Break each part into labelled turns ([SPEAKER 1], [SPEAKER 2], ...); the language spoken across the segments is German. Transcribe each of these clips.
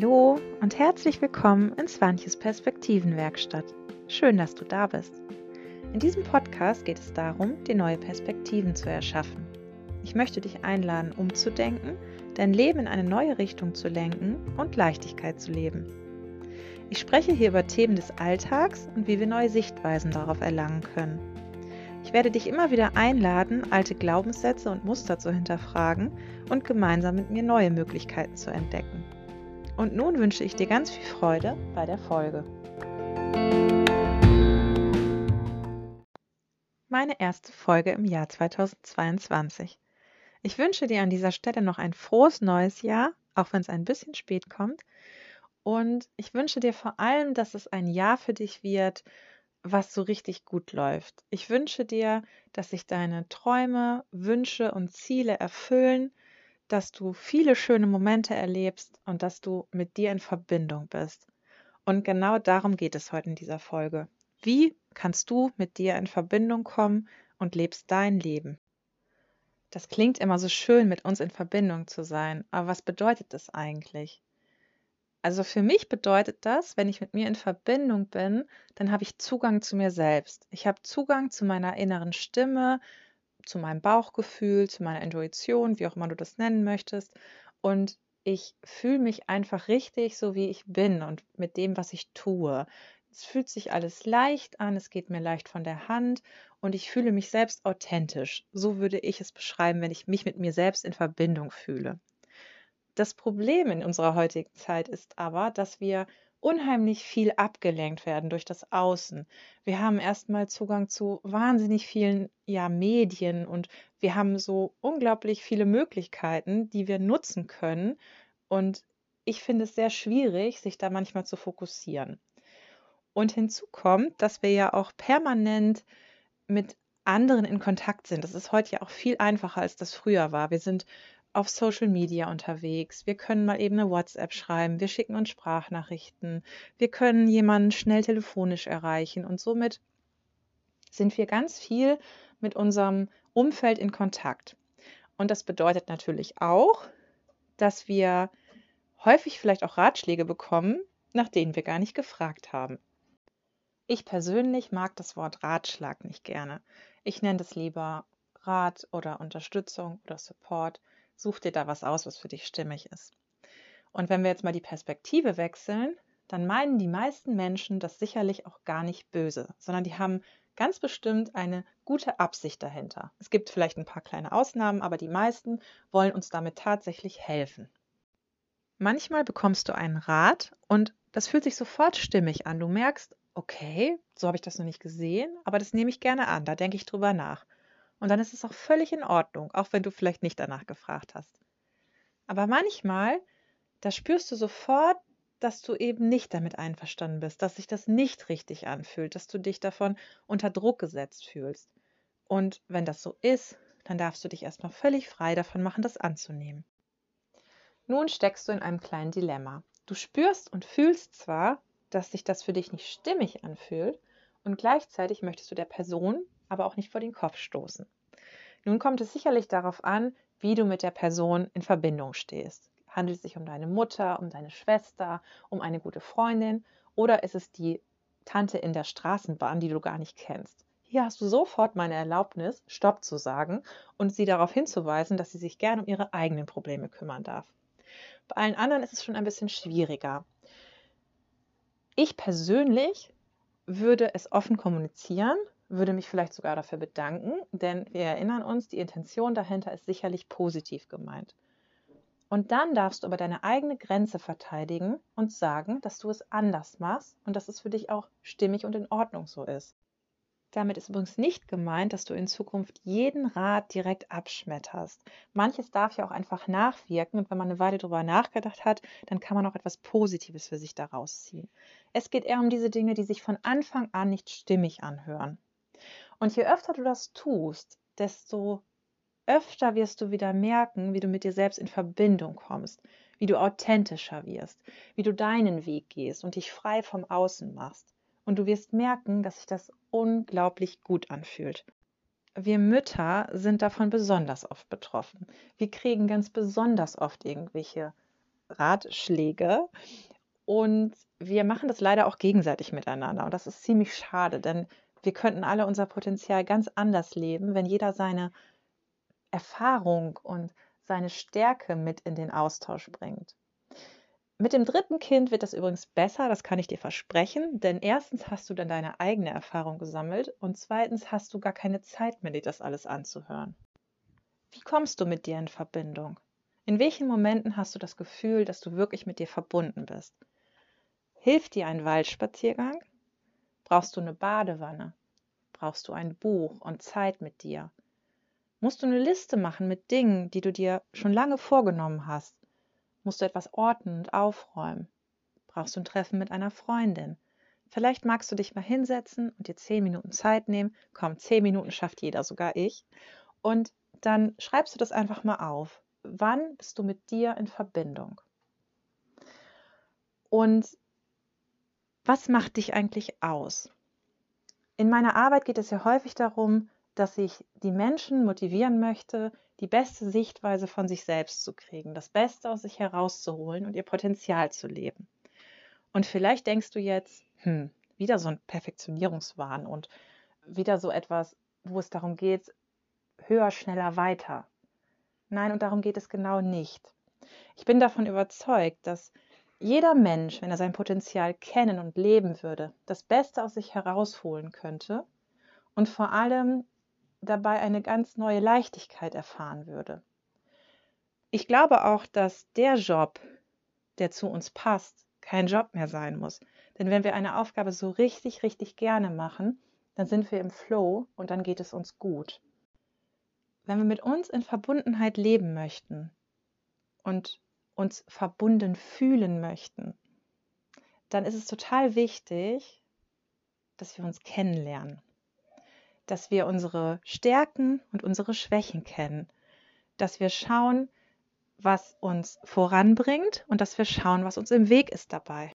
[SPEAKER 1] Hallo und herzlich willkommen in Svanches Perspektivenwerkstatt. Schön, dass du da bist. In diesem Podcast geht es darum, dir neue Perspektiven zu erschaffen. Ich möchte dich einladen, umzudenken, dein Leben in eine neue Richtung zu lenken und Leichtigkeit zu leben. Ich spreche hier über Themen des Alltags und wie wir neue Sichtweisen darauf erlangen können. Ich werde dich immer wieder einladen, alte Glaubenssätze und Muster zu hinterfragen und gemeinsam mit mir neue Möglichkeiten zu entdecken. Und nun wünsche ich dir ganz viel Freude bei der Folge. Meine erste Folge im Jahr 2022. Ich wünsche dir an dieser Stelle noch ein frohes neues Jahr, auch wenn es ein bisschen spät kommt. Und ich wünsche dir vor allem, dass es ein Jahr für dich wird, was so richtig gut läuft. Ich wünsche dir, dass sich deine Träume, Wünsche und Ziele erfüllen, dass du viele schöne Momente erlebst und dass du mit dir in Verbindung bist. Und genau darum geht es heute in dieser Folge. Wie kannst du mit dir in Verbindung kommen und lebst dein Leben? Das klingt immer so schön, mit uns in Verbindung zu sein, aber was bedeutet das eigentlich? Also für mich bedeutet das, wenn ich mit mir in Verbindung bin, dann habe ich Zugang zu mir selbst. Ich habe Zugang zu meiner inneren Stimme, zu meinem Bauchgefühl, zu meiner Intuition, wie auch immer du das nennen möchtest. Und ich fühle mich einfach richtig, so wie ich bin und mit dem, was ich tue. Es fühlt sich alles leicht an, es geht mir leicht von der Hand und ich fühle mich selbst authentisch. So würde ich es beschreiben, wenn ich mich mit mir selbst in Verbindung fühle. Das Problem in unserer heutigen Zeit ist aber, dass wir unheimlich viel abgelenkt werden durch das Außen. Wir haben erstmal Zugang zu wahnsinnig vielen ja, Medien und wir haben so unglaublich viele Möglichkeiten, die wir nutzen können. Und ich finde es sehr schwierig, sich da manchmal zu fokussieren. Und hinzu kommt, dass wir ja auch permanent mit anderen in Kontakt sind. Das ist heute ja auch viel einfacher, als das früher war. Wir sind auf Social Media unterwegs. Wir können mal eben eine WhatsApp schreiben. Wir schicken uns Sprachnachrichten. Wir können jemanden schnell telefonisch erreichen. Und somit sind wir ganz viel mit unserem Umfeld in Kontakt. Und das bedeutet natürlich auch, dass wir häufig vielleicht auch Ratschläge bekommen, nach denen wir gar nicht gefragt haben. Ich persönlich mag das Wort Ratschlag nicht gerne. Ich nenne das lieber Rat oder Unterstützung oder Support Such dir da was aus, was für dich stimmig ist. Und wenn wir jetzt mal die Perspektive wechseln, dann meinen die meisten Menschen das sicherlich auch gar nicht böse, sondern die haben ganz bestimmt eine gute Absicht dahinter. Es gibt vielleicht ein paar kleine Ausnahmen, aber die meisten wollen uns damit tatsächlich helfen. Manchmal bekommst du einen Rat und das fühlt sich sofort stimmig an. Du merkst, okay, so habe ich das noch nicht gesehen, aber das nehme ich gerne an, da denke ich drüber nach. Und dann ist es auch völlig in Ordnung, auch wenn du vielleicht nicht danach gefragt hast. Aber manchmal, da spürst du sofort, dass du eben nicht damit einverstanden bist, dass sich das nicht richtig anfühlt, dass du dich davon unter Druck gesetzt fühlst. Und wenn das so ist, dann darfst du dich erstmal völlig frei davon machen, das anzunehmen. Nun steckst du in einem kleinen Dilemma. Du spürst und fühlst zwar, dass sich das für dich nicht stimmig anfühlt, und gleichzeitig möchtest du der Person, aber auch nicht vor den Kopf stoßen. Nun kommt es sicherlich darauf an, wie du mit der Person in Verbindung stehst. Handelt es sich um deine Mutter, um deine Schwester, um eine gute Freundin oder ist es die Tante in der Straßenbahn, die du gar nicht kennst? Hier hast du sofort meine Erlaubnis, Stopp zu sagen und sie darauf hinzuweisen, dass sie sich gern um ihre eigenen Probleme kümmern darf. Bei allen anderen ist es schon ein bisschen schwieriger. Ich persönlich würde es offen kommunizieren würde mich vielleicht sogar dafür bedanken, denn wir erinnern uns, die Intention dahinter ist sicherlich positiv gemeint. Und dann darfst du aber deine eigene Grenze verteidigen und sagen, dass du es anders machst und dass es für dich auch stimmig und in Ordnung so ist. Damit ist übrigens nicht gemeint, dass du in Zukunft jeden Rat direkt abschmetterst. Manches darf ja auch einfach nachwirken und wenn man eine Weile darüber nachgedacht hat, dann kann man auch etwas Positives für sich daraus ziehen. Es geht eher um diese Dinge, die sich von Anfang an nicht stimmig anhören. Und je öfter du das tust, desto öfter wirst du wieder merken, wie du mit dir selbst in Verbindung kommst, wie du authentischer wirst, wie du deinen Weg gehst und dich frei vom Außen machst. Und du wirst merken, dass sich das unglaublich gut anfühlt. Wir Mütter sind davon besonders oft betroffen. Wir kriegen ganz besonders oft irgendwelche Ratschläge. Und wir machen das leider auch gegenseitig miteinander. Und das ist ziemlich schade, denn wir könnten alle unser Potenzial ganz anders leben, wenn jeder seine Erfahrung und seine Stärke mit in den Austausch bringt. Mit dem dritten Kind wird das übrigens besser, das kann ich dir versprechen, denn erstens hast du dann deine eigene Erfahrung gesammelt und zweitens hast du gar keine Zeit mehr, dir das alles anzuhören. Wie kommst du mit dir in Verbindung? In welchen Momenten hast du das Gefühl, dass du wirklich mit dir verbunden bist? Hilft dir ein Waldspaziergang? Brauchst du eine Badewanne? Brauchst du ein Buch und Zeit mit dir? Musst du eine Liste machen mit Dingen, die du dir schon lange vorgenommen hast? Musst du etwas ordnen und aufräumen? Brauchst du ein Treffen mit einer Freundin? Vielleicht magst du dich mal hinsetzen und dir zehn Minuten Zeit nehmen. Komm, zehn Minuten schafft jeder, sogar ich. Und dann schreibst du das einfach mal auf. Wann bist du mit dir in Verbindung? Und was macht dich eigentlich aus? In meiner Arbeit geht es ja häufig darum, dass ich die Menschen motivieren möchte, die beste Sichtweise von sich selbst zu kriegen, das Beste aus sich herauszuholen und ihr Potenzial zu leben. Und vielleicht denkst du jetzt, hm, wieder so ein Perfektionierungswahn und wieder so etwas, wo es darum geht, höher, schneller, weiter. Nein, und darum geht es genau nicht. Ich bin davon überzeugt, dass jeder Mensch, wenn er sein Potenzial kennen und leben würde, das Beste aus sich herausholen könnte und vor allem dabei eine ganz neue Leichtigkeit erfahren würde. Ich glaube auch, dass der Job, der zu uns passt, kein Job mehr sein muss. Denn wenn wir eine Aufgabe so richtig, richtig gerne machen, dann sind wir im Flow und dann geht es uns gut. Wenn wir mit uns in Verbundenheit leben möchten und uns verbunden fühlen möchten, dann ist es total wichtig, dass wir uns kennenlernen dass wir unsere Stärken und unsere Schwächen kennen, dass wir schauen, was uns voranbringt und dass wir schauen, was uns im Weg ist dabei.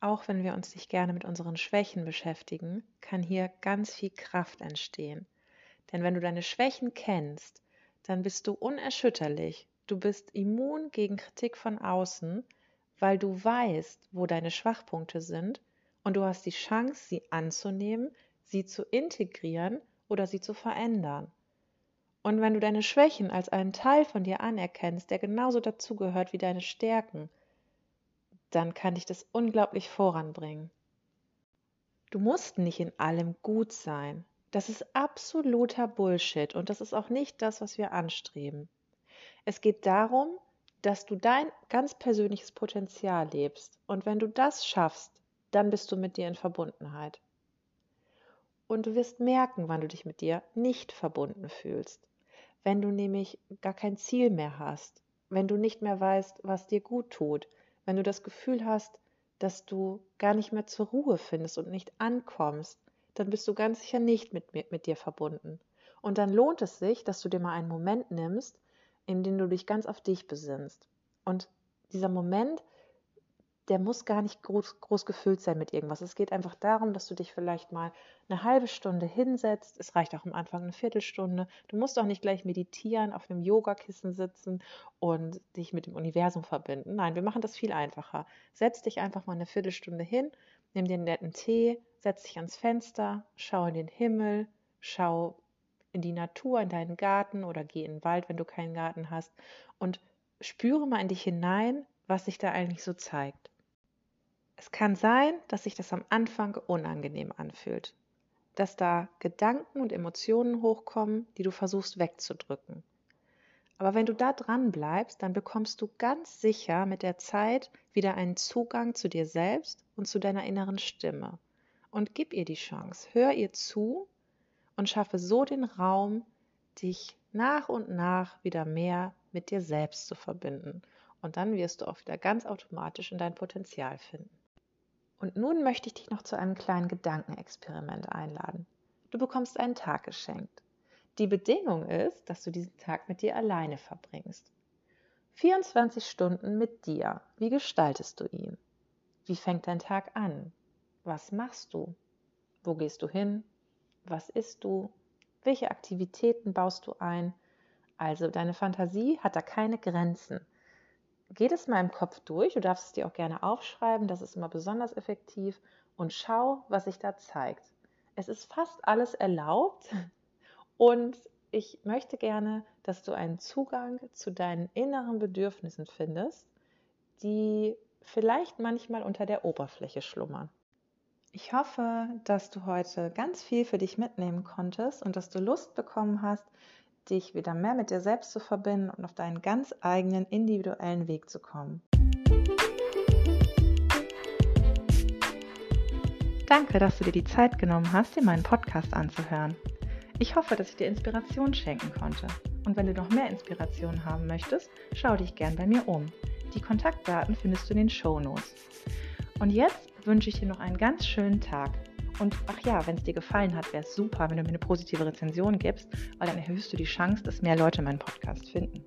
[SPEAKER 1] Auch wenn wir uns nicht gerne mit unseren Schwächen beschäftigen, kann hier ganz viel Kraft entstehen. Denn wenn du deine Schwächen kennst, dann bist du unerschütterlich. Du bist immun gegen Kritik von außen, weil du weißt, wo deine Schwachpunkte sind und du hast die Chance, sie anzunehmen, sie zu integrieren oder sie zu verändern. Und wenn du deine Schwächen als einen Teil von dir anerkennst, der genauso dazugehört wie deine Stärken, dann kann dich das unglaublich voranbringen. Du musst nicht in allem gut sein. Das ist absoluter Bullshit und das ist auch nicht das, was wir anstreben. Es geht darum, dass du dein ganz persönliches Potenzial lebst. Und wenn du das schaffst, dann bist du mit dir in Verbundenheit. Und du wirst merken, wann du dich mit dir nicht verbunden fühlst. Wenn du nämlich gar kein Ziel mehr hast, wenn du nicht mehr weißt, was dir gut tut, wenn du das Gefühl hast, dass du gar nicht mehr zur Ruhe findest und nicht ankommst, dann bist du ganz sicher nicht mit, mit, dir verbunden. Und dann lohnt es sich, dass du dir mal einen Moment nimmst, in dem du dich ganz auf dich besinnst. Und dieser Moment der muss gar nicht groß, groß gefüllt sein mit irgendwas. Es geht einfach darum, dass du dich vielleicht mal eine halbe Stunde hinsetzt. Es reicht auch am Anfang eine Viertelstunde. Du musst auch nicht gleich meditieren, auf einem Yogakissen sitzen und dich mit dem Universum verbinden. Nein, wir machen das viel einfacher. Setz dich einfach mal eine Viertelstunde hin, nimm dir einen netten Tee, setz dich ans Fenster, schau in den Himmel, schau in die Natur, in deinen Garten oder geh in den Wald, wenn du keinen Garten hast und spüre mal in dich hinein, was sich da eigentlich so zeigt. Es kann sein, dass sich das am Anfang unangenehm anfühlt, dass da Gedanken und Emotionen hochkommen, die du versuchst wegzudrücken. Aber wenn du da dran bleibst, dann bekommst du ganz sicher mit der Zeit wieder einen Zugang zu dir selbst und zu deiner inneren Stimme. Und gib ihr die Chance, hör ihr zu und schaffe so den Raum, dich nach und nach wieder mehr mit dir selbst zu verbinden. Und dann wirst du auch wieder ganz automatisch in dein Potenzial finden. Und nun möchte ich dich noch zu einem kleinen Gedankenexperiment einladen. Du bekommst einen Tag geschenkt. Die Bedingung ist, dass du diesen Tag mit dir alleine verbringst. 24 Stunden mit dir. Wie gestaltest du ihn? Wie fängt dein Tag an? Was machst du? Wo gehst du hin? Was isst du? Welche Aktivitäten baust du ein? Also deine Fantasie hat da keine Grenzen. geh das mal im Kopf durch. Du darfst es dir auch gerne aufschreiben. Das ist immer besonders effektiv. Und schau, was sich da zeigt. Es ist fast alles erlaubt. Und ich möchte gerne, dass du einen Zugang zu deinen inneren Bedürfnissen findest, die vielleicht manchmal unter der Oberfläche schlummern. Ich hoffe, dass du heute ganz viel für dich mitnehmen konntest und dass du Lust bekommen hast, dich wieder mehr mit dir selbst zu verbinden und auf deinen ganz eigenen individuellen Weg zu kommen. Danke, dass du dir die Zeit genommen hast, dir meinen Podcast anzuhören. Ich hoffe, dass ich dir Inspiration schenken konnte. Und wenn du noch mehr Inspiration haben möchtest, schau dich gern bei mir um. Die Kontaktdaten findest du in den Show Notes. Und jetzt wünsche ich dir noch einen ganz schönen Tag. Und ach ja, wenn es dir gefallen hat, wäre es super, wenn du mir eine positive Rezension gibst, weil dann erhöhst du die Chance, dass mehr Leute meinen Podcast finden.